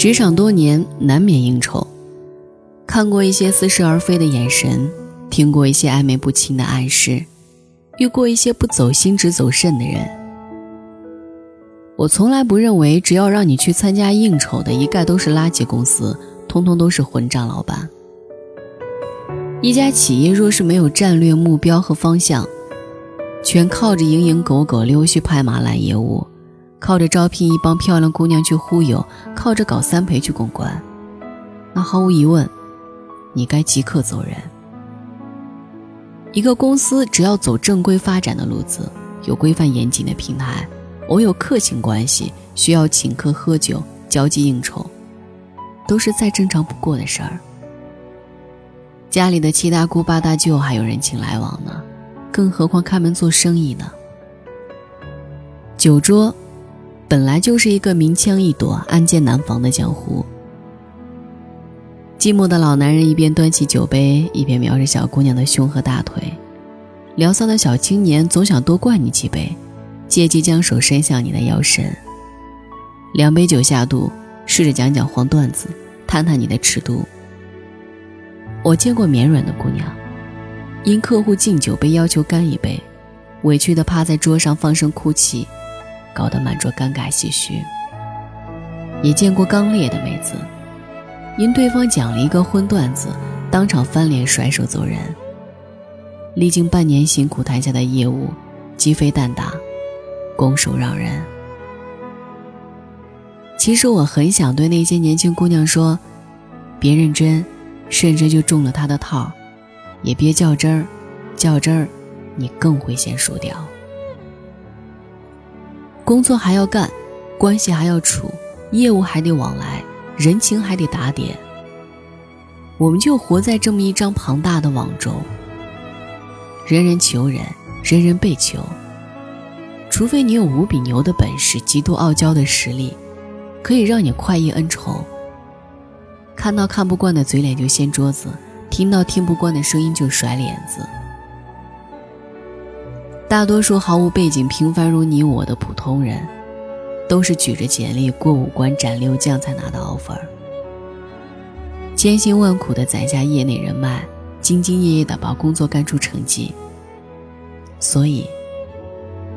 职场多年，难免应酬，看过一些似是而非的眼神，听过一些暧昧不清的暗示，遇过一些不走心只走肾的人。我从来不认为，只要让你去参加应酬的，一概都是垃圾公司，通通都是混账老板。一家企业若是没有战略目标和方向，全靠着蝇营狗苟、溜须拍马揽业务，靠着招聘一帮漂亮姑娘去忽悠，靠着搞三陪去公关，那毫无疑问，你该即刻走人。一个公司只要走正规发展的路子，有规范严谨的平台，偶有客情关系，需要请客喝酒、交际应酬，都是再正常不过的事儿。家里的七大姑八大舅还有人情来往呢，更何况开门做生意呢？酒桌本来就是一个明枪易躲、暗箭难防的江湖。寂寞的老男人一边端起酒杯，一边瞄着小姑娘的胸和大腿；聊骚的小青年总想多灌你几杯，借机将手伸向你的腰身。两杯酒下肚，试着讲讲黄段子，探探你的尺度。我见过绵软的姑娘，因客户敬酒被要求干一杯，委屈的趴在桌上放声哭泣，搞得满桌尴尬唏嘘。也见过刚烈的妹子，因对方讲了一个荤段子，当场翻脸甩手走人。历经半年辛苦谈下的业务，鸡飞蛋打，拱手让人。其实我很想对那些年轻姑娘说，别认真。甚至就中了他的套，也别较真儿，较真儿，你更会先输掉。工作还要干，关系还要处，业务还得往来，人情还得打点。我们就活在这么一张庞大的网中，人人求人，人人被求。除非你有无比牛的本事，极度傲娇的实力，可以让你快意恩仇。看到看不惯的嘴脸就掀桌子，听到听不惯的声音就甩脸子。大多数毫无背景、平凡如你我的普通人，都是举着简历过五关斩六将才拿到 offer，千辛万苦的攒下业内人脉，兢兢业业的把工作干出成绩。所以，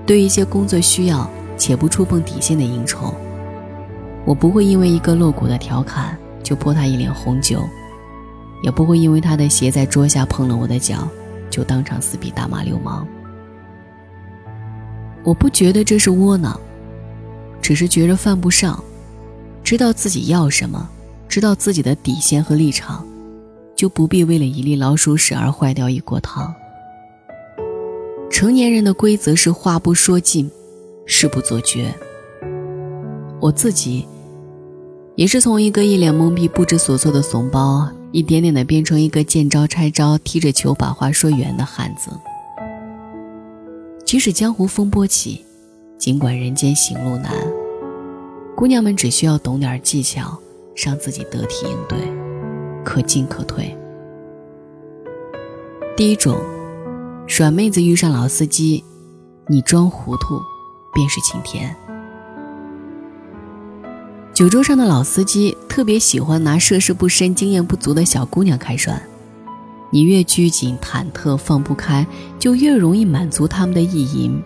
对一些工作需要且不触碰底线的应酬，我不会因为一个露骨的调侃。就泼他一脸红酒，也不会因为他的鞋在桌下碰了我的脚，就当场撕逼大骂流氓。我不觉得这是窝囊，只是觉着犯不上。知道自己要什么，知道自己的底线和立场，就不必为了一粒老鼠屎而坏掉一锅汤。成年人的规则是话不说尽，事不做绝。我自己。也是从一个一脸懵逼、不知所措的怂包，一点点的变成一个见招拆招、踢着球把话说圆的汉子。即使江湖风波起，尽管人间行路难，姑娘们只需要懂点技巧，让自己得体应对，可进可退。第一种，耍妹子遇上老司机，你装糊涂，便是晴天。酒桌上的老司机特别喜欢拿涉世不深、经验不足的小姑娘开涮，你越拘谨、忐忑、放不开，就越容易满足他们的意淫。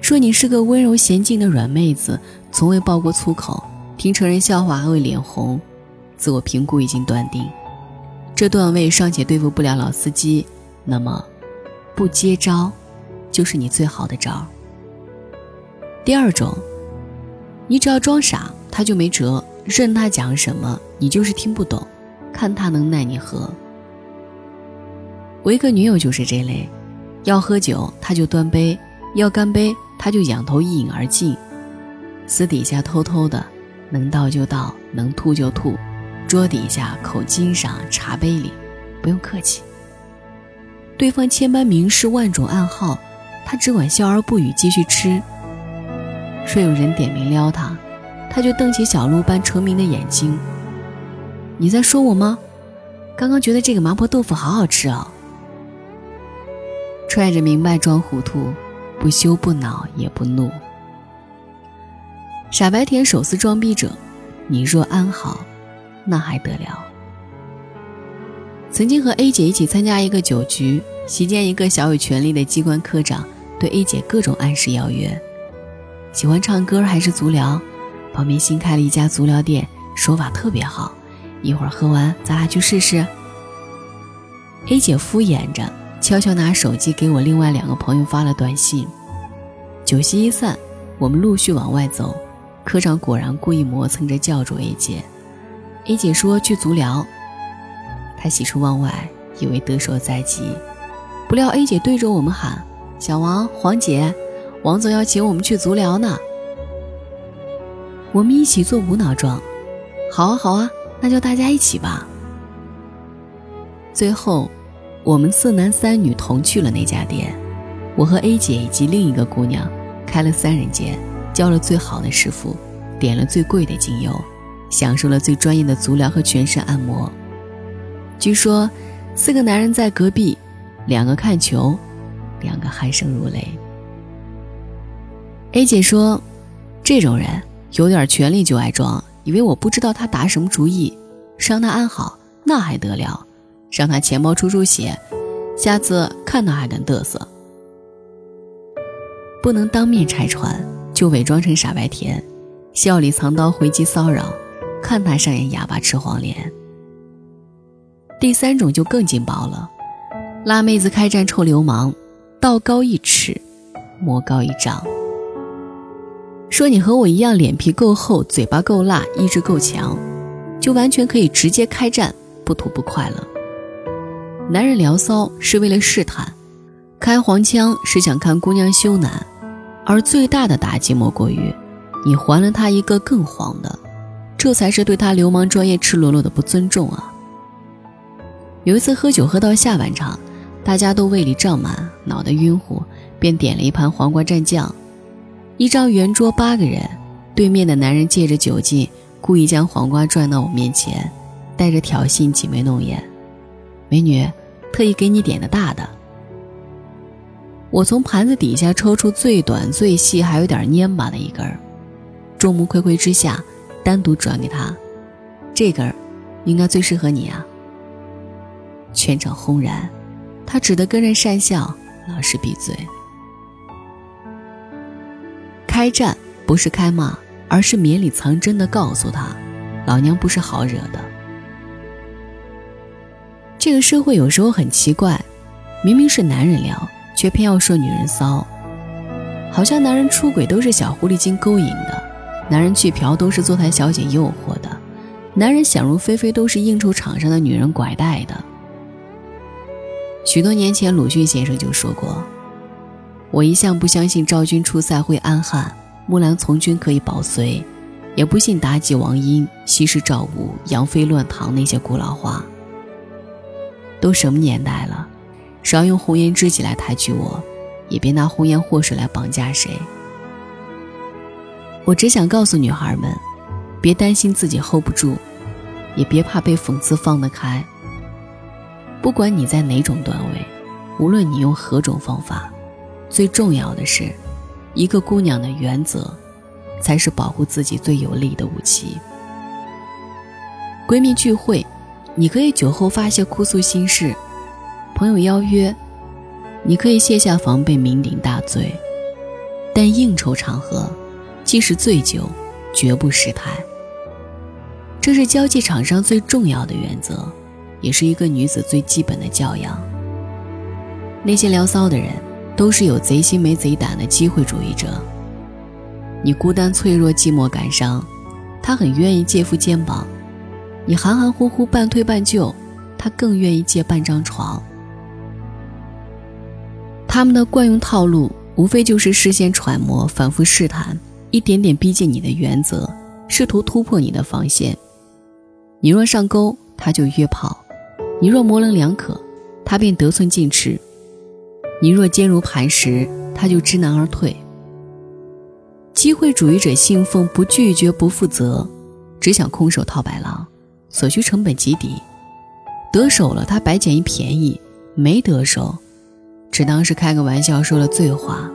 说你是个温柔娴静的软妹子，从未爆过粗口，听成人笑话还会脸红，自我评估已经断定，这段位尚且对付不了老司机，那么，不接招，就是你最好的招。第二种。你只要装傻，他就没辙。任他讲什么，你就是听不懂，看他能奈你何。我一个女友就是这类，要喝酒他就端杯，要干杯他就仰头一饮而尽，私底下偷偷的，能倒就倒，能吐就吐，桌底下、口巾上、茶杯里，不用客气。对方千般明示，万种暗号，他只管笑而不语，继续吃。说有人点名撩他，他就瞪起小鹿般澄明的眼睛。你在说我吗？刚刚觉得这个麻婆豆腐好好吃哦。揣着明白装糊涂，不羞不恼也不怒。傻白甜手撕装逼者，你若安好，那还得了。曾经和 A 姐一起参加一个酒局，席间一个小有权力的机关科长对 A 姐各种暗示邀约，喜欢唱歌还是足疗，旁边新开了一家足疗店，手法特别好，一会儿喝完咱俩去试试。A 姐敷衍着，悄悄拿手机给我另外两个朋友发了短信。酒席一散，我们陆续往外走。科长果然故意磨蹭着叫住 A 姐，A 姐说去足疗。他喜出望外，以为得手在即，不料 A 姐对着我们喊：“小王、黄姐，王总要请我们去足疗呢。”我们一起做无脑状：“好啊，好啊，那就大家一起吧。”最后，我们四男三女同去了那家店。我和 A 姐以及另一个姑娘开了三人间。教了最好的师傅，点了最贵的精油，享受了最专业的足疗和全身按摩。据说，四个男人在隔壁，两个看球，两个鼾声如雷。A 姐说：“这种人有点权力就爱装，以为我不知道他打什么主意，让他安好那还得了？让他钱包出出血，下次看他还敢嘚瑟，不能当面拆穿。”就伪装成傻白甜，笑里藏刀回击骚扰，看他上演哑巴吃黄连。第三种就更劲爆了，辣妹子开战臭流氓，道高一尺，魔高一丈。说你和我一样，脸皮够厚，嘴巴够辣，意志够强，就完全可以直接开战，不吐不快了。男人聊骚是为了试探，开黄腔是想看姑娘羞难。而最大的打击莫过于，你还了他一个更黄的，这才是对他流氓专业赤裸裸的不尊重啊！有一次喝酒喝到下半场，大家都胃里胀满，脑袋晕乎，便点了一盘黄瓜蘸酱。一张圆桌八个人，对面的男人借着酒劲，故意将黄瓜转到我面前，带着挑衅挤眉弄眼：“美女，特意给你点的大的。”我从盘子底下抽出最短、最细、还有点蔫巴的一根，众目睽睽之下，单独转给他。这根应该最适合你啊！全场轰然，他只得跟着讪笑，老实闭嘴。开战不是开骂，而是绵里藏针的告诉他，老娘不是好惹的。这个社会有时候很奇怪，明明是男人撩。却偏要说女人骚，好像男人出轨都是小狐狸精勾引的，男人去嫖都是坐台小姐诱惑的，男人想入非非都是应酬场上的女人拐带的。许多年前，鲁迅先生就说过：“我一向不相信赵军出塞会安汉，木兰从军可以保隋，也不信妲己、王英、西施、赵武、杨妃乱唐那些古老话。都什么年代了？”少用红颜知己来抬举我，也别拿红颜祸水来绑架谁。我只想告诉女孩们，别担心自己 hold 不住，也别怕被讽刺放得开。不管你在哪种段位，无论你用何种方法，最重要的是，一个姑娘的原则，才是保护自己最有力的武器。闺蜜聚会，你可以酒后发泄哭诉心事。朋友邀约，你可以卸下防备，酩酊大醉；但应酬场合，即使醉酒，绝不失态。这是交际场上最重要的原则，也是一个女子最基本的教养。那些聊骚的人，都是有贼心没贼胆的机会主义者。你孤单脆弱、寂寞感伤，他很愿意借副肩膀；你含含糊糊、半推半就，他更愿意借半张床。他们的惯用套路，无非就是事先揣摩、反复试探，一点点逼近你的原则，试图突破你的防线。你若上钩，他就约炮；你若模棱两可，他便得寸进尺；你若坚如磐石，他就知难而退。机会主义者信奉不拒绝、不负责，只想空手套白狼，所需成本极低。得手了，他白捡一便宜；没得手。只当是开个玩笑，说了醉话。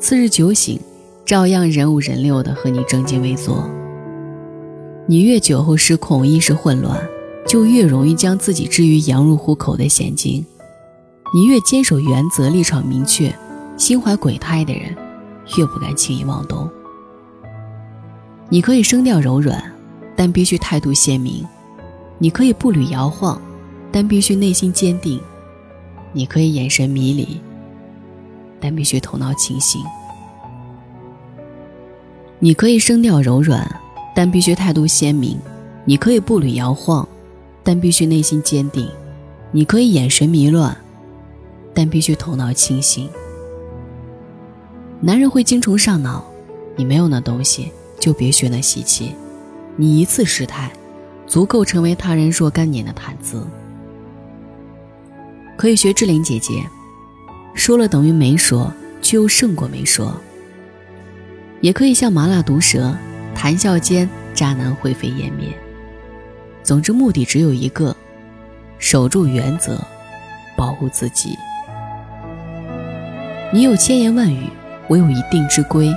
次日酒醒，照样人五人六的和你正襟危坐。你越酒后失控、意识混乱，就越容易将自己置于羊入虎口的险境；你越坚守原则、立场明确、心怀鬼胎的人，越不敢轻易妄动。你可以声调柔软，但必须态度鲜明；你可以步履摇晃，但必须内心坚定；你可以眼神迷离，但必须头脑清醒。你可以声调柔软。但必须态度鲜明，你可以步履摇晃，但必须内心坚定；你可以眼神迷乱，但必须头脑清醒。男人会精虫上脑，你没有那东西，就别学那习气。你一次失态，足够成为他人若干年的谈资。可以学志玲姐姐，说了等于没说，却又胜过没说。也可以像麻辣毒蛇。谈笑间，渣男灰飞烟灭。总之，目的只有一个：守住原则，保护自己。你有千言万语，我有一定之规；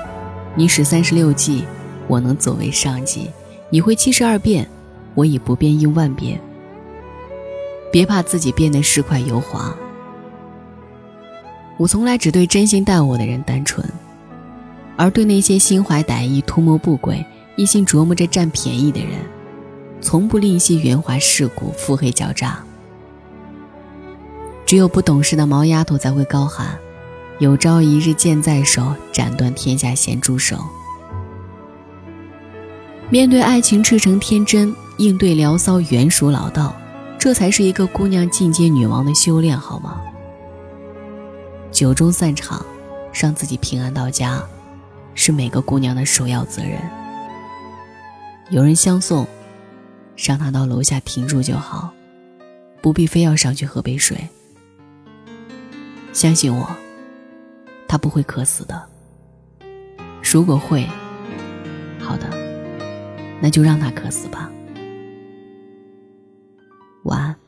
你使三十六计，我能走为上计；你会七十二变，我以不变应万变。别怕自己变得市侩油滑。我从来只对真心待我的人单纯。而对那些心怀歹意、图谋不轨、一心琢磨着占便宜的人，从不吝惜圆滑世故、腹黑狡诈。只有不懂事的毛丫头才会高喊：“有朝一日剑在手，斩断天下咸猪手。”面对爱情赤诚天真，应对聊骚圆熟老道，这才是一个姑娘进阶女王的修炼，好吗？酒中散场，让自己平安到家。是每个姑娘的首要责任。有人相送，让她到楼下停住就好，不必非要上去喝杯水。相信我，她不会渴死的。如果会，好的，那就让她渴死吧。晚安。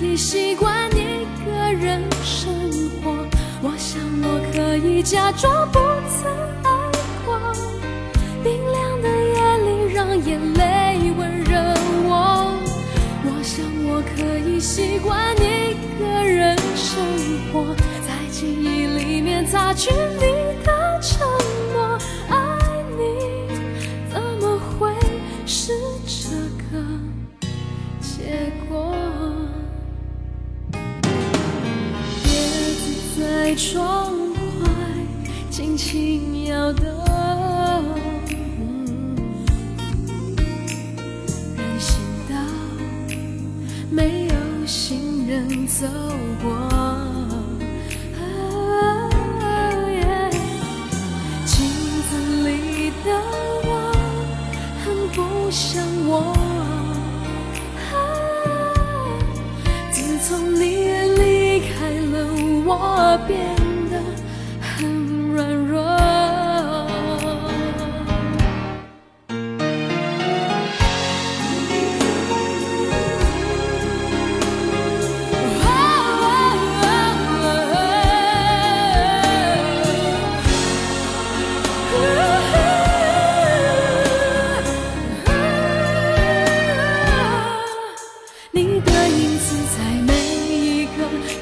已习惯一个人生活，我想我可以假装不曾爱过。冰凉的夜里，让眼泪温热我。我想我可以习惯一个人生活，在记忆里面。擦去你的承诺，爱你怎么会是这个结果？在窗外轻轻摇动人行道没有行人走过啊耶镜子里的我很不像我我变得很软弱。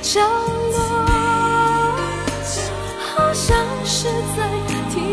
角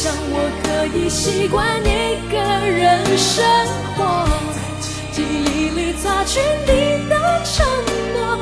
我想我可以习惯一个人生活，记忆里擦去你的承诺。